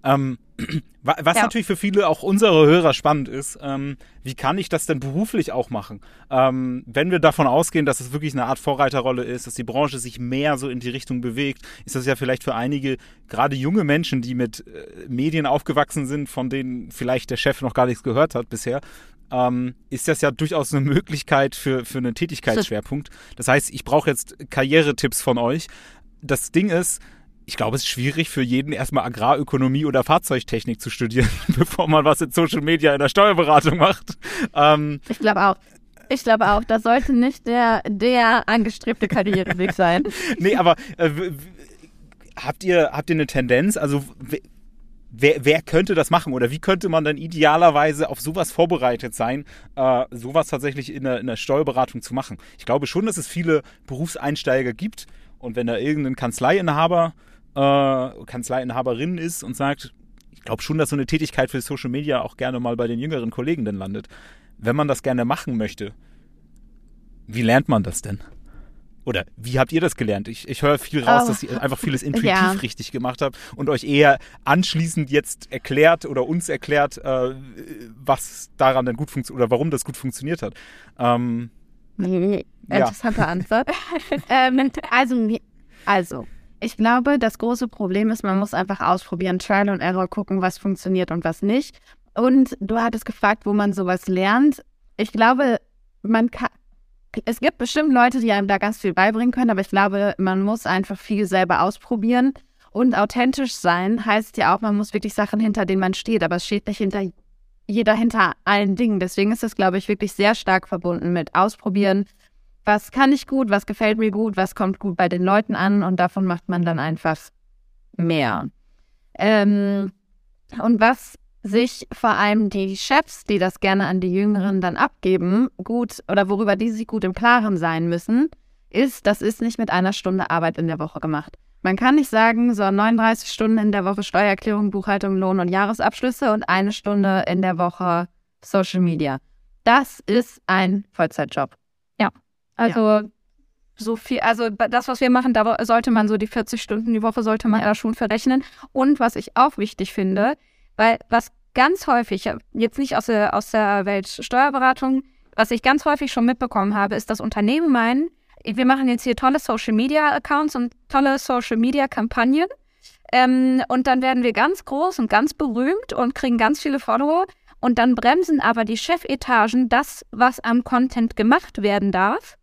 Ähm, wa- was Ja. natürlich für viele auch unsere Hörer spannend ist, ähm, wie kann ich das denn beruflich auch machen? Ähm, wenn wir davon ausgehen, dass es wirklich eine Art Vorreiterrolle ist, dass die Branche sich mehr so in die Richtung bewegt, ist das ja vielleicht für einige, gerade junge Menschen, die mit äh, Medien aufgewachsen sind, von denen vielleicht der Chef noch gar nichts gehört hat bisher, ähm, ist das ja durchaus eine Möglichkeit für, für einen Tätigkeitsschwerpunkt. Das heißt, ich brauche jetzt Karrieretipps von euch. Das Ding ist, ich glaube, es ist schwierig für jeden erstmal Agrarökonomie oder Fahrzeugtechnik zu studieren, bevor man was in Social Media in der Steuerberatung macht. Ähm, Ich glaube auch. Ich glaube auch, das sollte nicht der, der angestrebte Karriereweg sein. nee, aber äh, habt ihr habt ihr eine Tendenz? Also wer, wer könnte das machen oder wie könnte man dann idealerweise auf sowas vorbereitet sein, äh, sowas tatsächlich in der, in der Steuerberatung zu machen? Ich glaube schon, dass es viele Berufseinsteiger gibt und wenn da irgendein Kanzleiinhaber, äh, Kanzleiinhaberin ist und sagt, ich glaube schon, dass so eine Tätigkeit für Social Media auch gerne mal bei den jüngeren Kollegen dann landet. Wenn man das gerne machen möchte, wie lernt man das denn? Oder wie habt ihr das gelernt? Ich, ich höre viel raus, Oh. dass ihr einfach vieles intuitiv Ja. richtig gemacht habt und euch eher anschließend jetzt erklärt oder uns erklärt, äh, was daran denn gut funktioniert oder warum das gut funktioniert hat. Ähm, Interessante Antwort. ähm, also, also, ich glaube, das große Problem ist, man muss einfach ausprobieren, Trial and Error gucken, was funktioniert und was nicht. Und du hattest gefragt, wo man sowas lernt. Ich glaube, man kann. Es gibt bestimmt Leute, die einem da ganz viel beibringen können, aber ich glaube, man muss einfach viel selber ausprobieren. Und authentisch sein heißt ja auch, man muss wirklich Sachen, hinter denen man steht, aber es steht nicht hinter jeder hinter allen Dingen. Deswegen ist es, glaube ich, wirklich sehr stark verbunden mit Ausprobieren. Was kann ich gut, was gefällt mir gut, was kommt gut bei den Leuten an und davon macht man dann einfach mehr. Ähm, und was sich vor allem die Chefs, die das gerne an die Jüngeren dann abgeben, gut oder worüber die sich gut im Klaren sein müssen, ist, das ist nicht mit einer Stunde Arbeit in der Woche gemacht. Man kann nicht sagen, so 39 Stunden in der Woche Steuererklärung, Buchhaltung, Lohn und Jahresabschlüsse und eine Stunde in der Woche Social Media. Das ist ein Vollzeitjob. Also so viel, also das, was wir machen, da sollte man so die 40 Stunden die Woche sollte man da schon verrechnen. Und was ich auch wichtig finde, weil was ganz häufig, jetzt nicht aus der, aus der Welt Steuerberatung, was ich ganz häufig schon mitbekommen habe, ist, dass Unternehmen meinen, wir machen jetzt hier tolle Social Media Accounts und tolle Social Media Kampagnen. Ähm, und dann werden wir ganz groß und ganz berühmt und kriegen ganz viele Follower. Und dann bremsen aber die Chefetagen das, was am Content gemacht werden darf.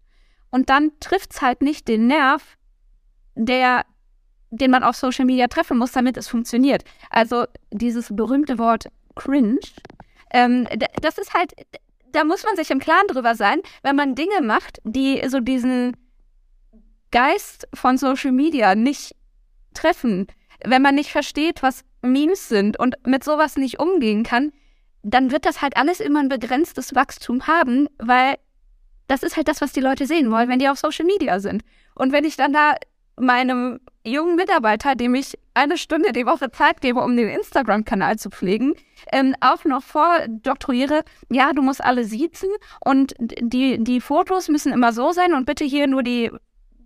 Und dann trifft's halt nicht den Nerv, der, den man auf Social Media treffen muss, damit es funktioniert. Also dieses berühmte Wort cringe, ähm, das ist halt, da muss man sich im Klaren drüber sein, wenn man Dinge macht, die so diesen Geist von Social Media nicht treffen, wenn man nicht versteht, was Memes sind und mit sowas nicht umgehen kann, dann wird das halt alles immer ein begrenztes Wachstum haben, weil das ist halt das, was die Leute sehen wollen, wenn die auf Social Media sind. Und wenn ich dann da meinem jungen Mitarbeiter, dem ich eine Stunde die Woche Zeit gebe, um den Instagram-Kanal zu pflegen, ähm, auch noch vordoktoriere, ja, du musst alle siezen und die, die Fotos müssen immer so sein und bitte hier nur die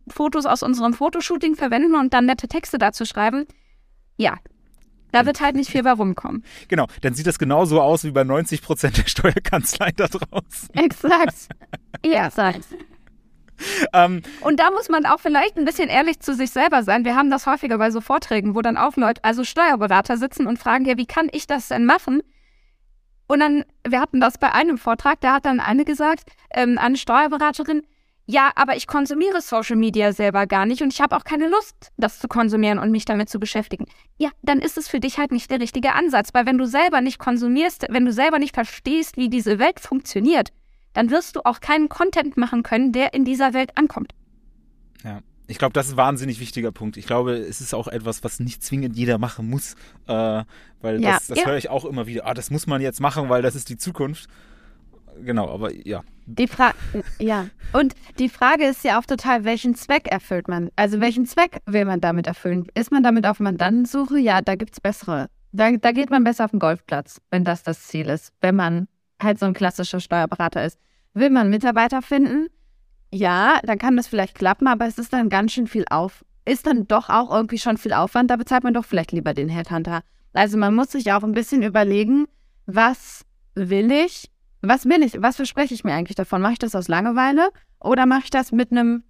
Fotos aus unserem Fotoshooting verwenden und dann nette Texte dazu schreiben. Ja, da wird halt nicht viel bei rumkommen. genau, dann sieht das genauso aus wie bei 90 Prozent der Steuerkanzleien da draußen. Exakt. ja, sag. Ähm, Und da muss man auch vielleicht ein bisschen ehrlich zu sich selber sein. Wir haben das häufiger bei so Vorträgen, wo dann auch Leute, also Steuerberater sitzen und fragen, ja, wie kann ich das denn machen? Und dann, wir hatten das bei einem Vortrag, da hat dann eine gesagt, ähm, eine Steuerberaterin, ja, aber ich konsumiere Social Media selber gar nicht und ich habe auch keine Lust, das zu konsumieren und mich damit zu beschäftigen. Ja, dann ist es für dich halt nicht der richtige Ansatz, weil wenn du selber nicht konsumierst, wenn du selber nicht verstehst, wie diese Welt funktioniert, dann wirst du auch keinen Content machen können, der in dieser Welt ankommt. Ja. Ich glaube, das ist ein wahnsinnig wichtiger Punkt. Ich glaube, es ist auch etwas, was nicht zwingend jeder machen muss. Äh, weil Ja. das, das Ja. höre ich auch immer wieder. Ah, das muss man jetzt machen, weil das ist die Zukunft. Genau, aber ja. Die Frage, ja. Und die Frage ist ja auch total, welchen Zweck erfüllt man? Also welchen Zweck will man damit erfüllen? Ist man damit auf Mandantensuche? Ja, da gibt es bessere. Da, da geht man besser auf den Golfplatz, wenn das das Ziel ist. Wenn man halt so ein klassischer Steuerberater ist. Will man Mitarbeiter finden? Ja, dann kann das vielleicht klappen, aber es ist dann ganz schön viel auf. Ist dann doch auch irgendwie schon viel Aufwand, da bezahlt man doch vielleicht lieber den Headhunter. Also man muss sich auch ein bisschen überlegen, was will ich? Was will ich? Was verspreche ich mir eigentlich davon? Mache ich das aus Langeweile oder mache ich das mit einem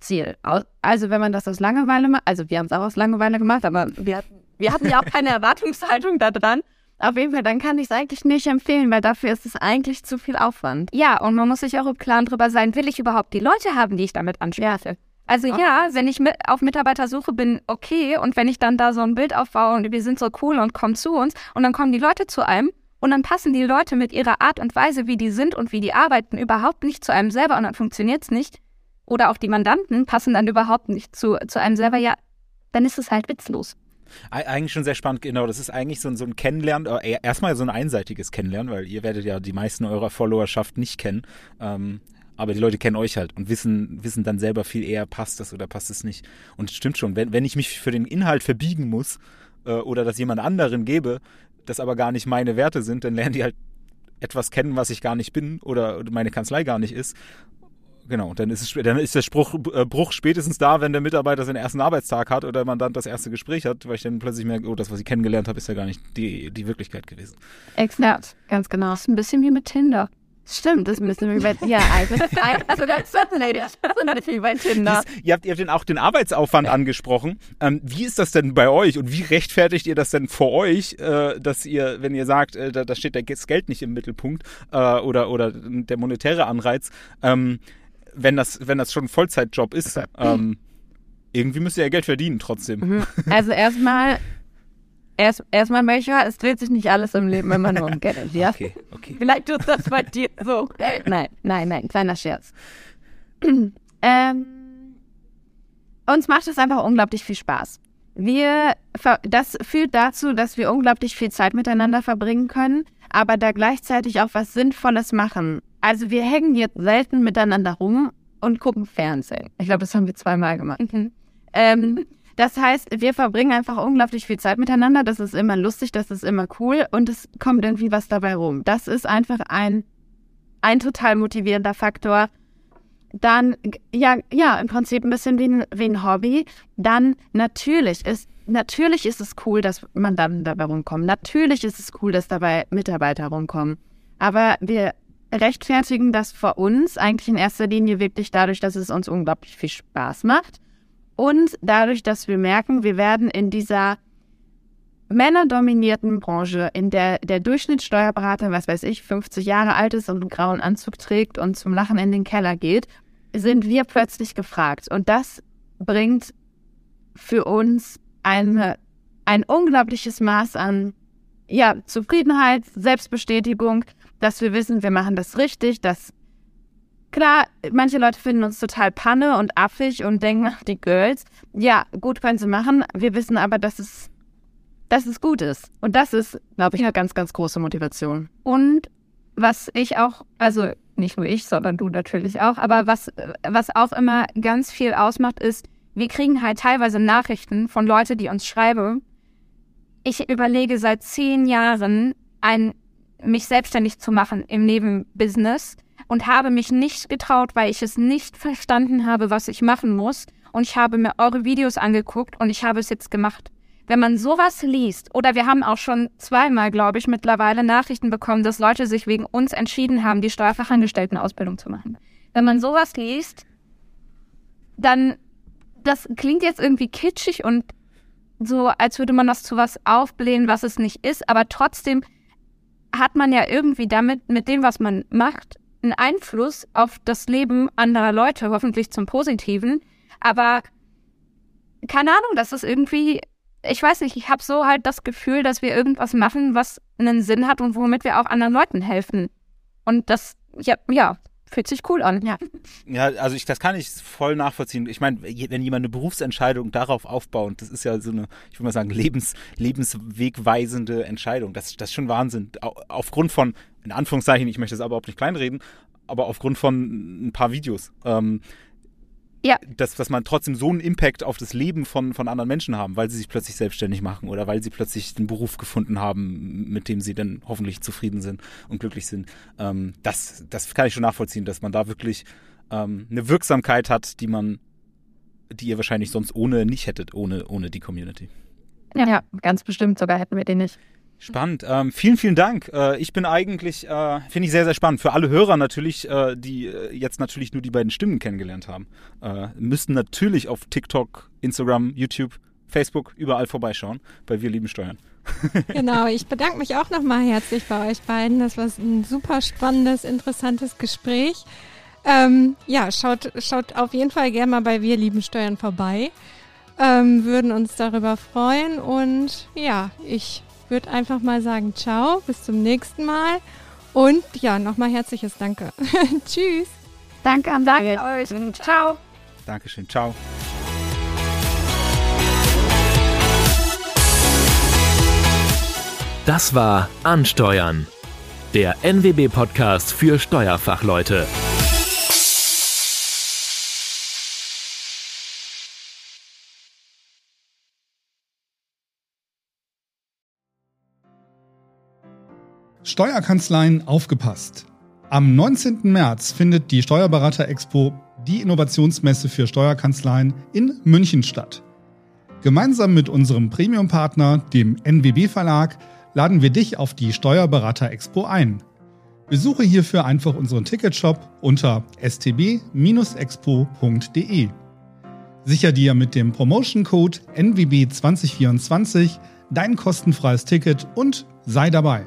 Ziel? Also wenn man das aus Langeweile macht, also wir haben es auch aus Langeweile gemacht, aber wir hatten, wir hatten ja auch keine Erwartungshaltung da dran. Auf jeden Fall, dann kann ich es eigentlich nicht empfehlen, weil dafür ist es eigentlich zu viel Aufwand. Ja, und man muss sich auch im Klaren drüber sein, will ich überhaupt die Leute haben, die ich damit anspreche? Ja. Also oh. ja, wenn ich mit auf Mitarbeitersuche bin, okay. Und wenn ich dann da so ein Bild aufbaue und wir sind so cool und kommen zu uns und dann kommen die Leute zu einem und dann passen die Leute mit ihrer Art und Weise, wie die sind und wie die arbeiten, überhaupt nicht zu einem selber und dann funktioniert es nicht. Oder auch die Mandanten passen dann überhaupt nicht zu, zu einem selber, ja, dann ist es halt witzlos. Eigentlich schon sehr spannend, genau. Das ist eigentlich so ein, so ein Kennenlernen, äh, erstmal so ein einseitiges Kennenlernen, weil ihr werdet ja die meisten eurer Followerschaft nicht kennen. Ähm, aber die Leute kennen euch halt und wissen, wissen dann selber viel eher, passt das oder passt es nicht. Und es stimmt schon, wenn, wenn ich mich für den Inhalt verbiegen muss äh, oder das jemand anderen gebe, das aber gar nicht meine Werte sind, dann lernen die halt etwas kennen, was ich gar nicht bin oder meine Kanzlei gar nicht ist. Genau, dann ist, es, dann ist der Spruch, äh, Bruch spätestens da, wenn der Mitarbeiter seinen ersten Arbeitstag hat oder man dann das erste Gespräch hat, weil ich dann plötzlich merke, oh, das, was ich kennengelernt habe, ist ja gar nicht die, die Wirklichkeit gewesen. Exakt, ganz genau. Das ist ein bisschen wie mit Tinder. Stimmt, das müssen wir bei, ja, also, also das ist wie bei Tinder. Ihr habt, ihr habt den, auch den Arbeitsaufwand angesprochen. Ähm, wie ist das denn bei euch und wie rechtfertigt ihr das denn vor euch, äh, dass ihr, wenn ihr sagt, äh, da, da, steht das Geld nicht im Mittelpunkt äh, oder, oder der monetäre Anreiz, ähm, wenn das, wenn das schon ein Vollzeitjob ist, ähm, irgendwie müsst ihr ja Geld verdienen trotzdem. Mhm. Also erstmal, erst, erstmal Melchior, es dreht sich nicht alles im Leben immer nur um Geld, ja? Okay, okay. Vielleicht tut das bei dir so. Nein, nein, nein, kleiner Scherz. ähm, uns macht es einfach unglaublich viel Spaß. Wir, das führt dazu, dass wir unglaublich viel Zeit miteinander verbringen können, aber da gleichzeitig auch was Sinnvolles machen. Also wir hängen jetzt selten miteinander rum und gucken Fernsehen. Ich glaube, das haben wir zweimal gemacht. Mhm. Ähm, das heißt, wir verbringen einfach unglaublich viel Zeit miteinander. Das ist immer lustig, das ist immer cool und es kommt irgendwie was dabei rum. Das ist einfach ein, ein total motivierender Faktor. Dann, ja, ja, im Prinzip ein bisschen wie ein, wie ein Hobby. Dann natürlich ist, natürlich ist es cool, dass Mandanten dabei rumkommen. Natürlich ist es cool, dass dabei Mitarbeiter rumkommen. Aber wir rechtfertigen das vor uns eigentlich in erster Linie wirklich dadurch, dass es uns unglaublich viel Spaß macht und dadurch, dass wir merken, wir werden in dieser männerdominierten Branche, in der der Durchschnittssteuerberater, was weiß ich, 50 Jahre alt ist und einen grauen Anzug trägt und zum Lachen in den Keller geht, sind wir plötzlich gefragt. Und das bringt für uns eine, ein unglaubliches Maß an ja, Zufriedenheit, Selbstbestätigung, dass wir wissen, wir machen das richtig, dass Klar, manche Leute finden uns total panne und affig und denken, die Girls. Ja, gut können sie machen. Wir wissen aber, dass es, dass es gut ist. Und das ist, glaube ich, eine ganz, ganz große Motivation. Und was ich auch, also nicht nur ich, sondern du natürlich auch, aber was, was auch immer ganz viel ausmacht, ist, wir kriegen halt teilweise Nachrichten von Leuten, die uns schreiben. Ich überlege seit zehn Jahren, ein, mich selbstständig zu machen im Nebenbusiness und habe mich nicht getraut, weil ich es nicht verstanden habe, was ich machen muss. Und ich habe mir eure Videos angeguckt und ich habe es jetzt gemacht. Wenn man sowas liest, oder wir haben auch schon zweimal, glaube ich, mittlerweile Nachrichten bekommen, dass Leute sich wegen uns entschieden haben, die Steuerfachangestelltenausbildung zu machen. Wenn man sowas liest, dann, das klingt jetzt irgendwie kitschig und so, als würde man das zu was aufblähen, was es nicht ist, aber trotzdem hat man ja irgendwie damit, mit dem, was man macht, einen Einfluss auf das Leben anderer Leute, hoffentlich zum Positiven. Aber keine Ahnung, das ist irgendwie, ich weiß nicht, ich habe so halt das Gefühl, dass wir irgendwas machen, was einen Sinn hat und womit wir auch anderen Leuten helfen. Und das, ja, ja, fühlt sich cool an, ja. Ja, also ich, das kann ich voll nachvollziehen. Ich meine, wenn jemand eine Berufsentscheidung darauf aufbaut, das ist ja so eine, ich würde mal sagen, Lebens, lebenswegweisende Entscheidung. Das, das ist schon Wahnsinn. Aufgrund von, in Anführungszeichen, ich möchte das aber überhaupt nicht kleinreden, aber aufgrund von ein paar Videos. Ähm, ja. dass, dass man trotzdem so einen Impact auf das Leben von, von anderen Menschen haben, weil sie sich plötzlich selbstständig machen oder weil sie plötzlich einen Beruf gefunden haben, mit dem sie dann hoffentlich zufrieden sind und glücklich sind. Ähm, das, das kann ich schon nachvollziehen, dass man da wirklich ähm, eine Wirksamkeit hat, die man, die ihr wahrscheinlich sonst ohne nicht hättet, ohne, ohne die Community. Ja, ja, ganz bestimmt sogar hätten wir den nicht. Spannend. Ähm, vielen, vielen Dank. Äh, ich bin eigentlich, äh, finde ich sehr, sehr spannend. Für alle Hörer natürlich, äh, die äh, jetzt natürlich nur die beiden Stimmen kennengelernt haben, äh, müssten natürlich auf TikTok, Instagram, YouTube, Facebook überall vorbeischauen bei Wir lieben Steuern. genau, ich bedanke mich auch nochmal herzlich bei euch beiden. Das war ein super spannendes, interessantes Gespräch. Ähm, ja, schaut, schaut auf jeden Fall gerne mal bei Wir lieben Steuern vorbei. Ähm, würden uns darüber freuen und ja, ich würde einfach mal sagen, ciao, bis zum nächsten Mal. Und ja, nochmal herzliches Danke. Tschüss. Danke am Dank euch. Ciao. Dankeschön. Ciao. Das war Ansteuern, der NWB-Podcast für Steuerfachleute. Steuerkanzleien aufgepasst. Am 19. März findet die Steuerberater Expo, die Innovationsmesse für Steuerkanzleien, in München statt. Gemeinsam mit unserem Premium-Partner, dem NWB Verlag, laden wir dich auf die Steuerberater Expo ein. Besuche hierfür einfach unseren Ticketshop unter stb-expo.de. Sicher dir mit dem Promotion-Code NWB2024 dein kostenfreies Ticket und sei dabei.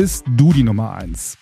bist du die Nummer eins.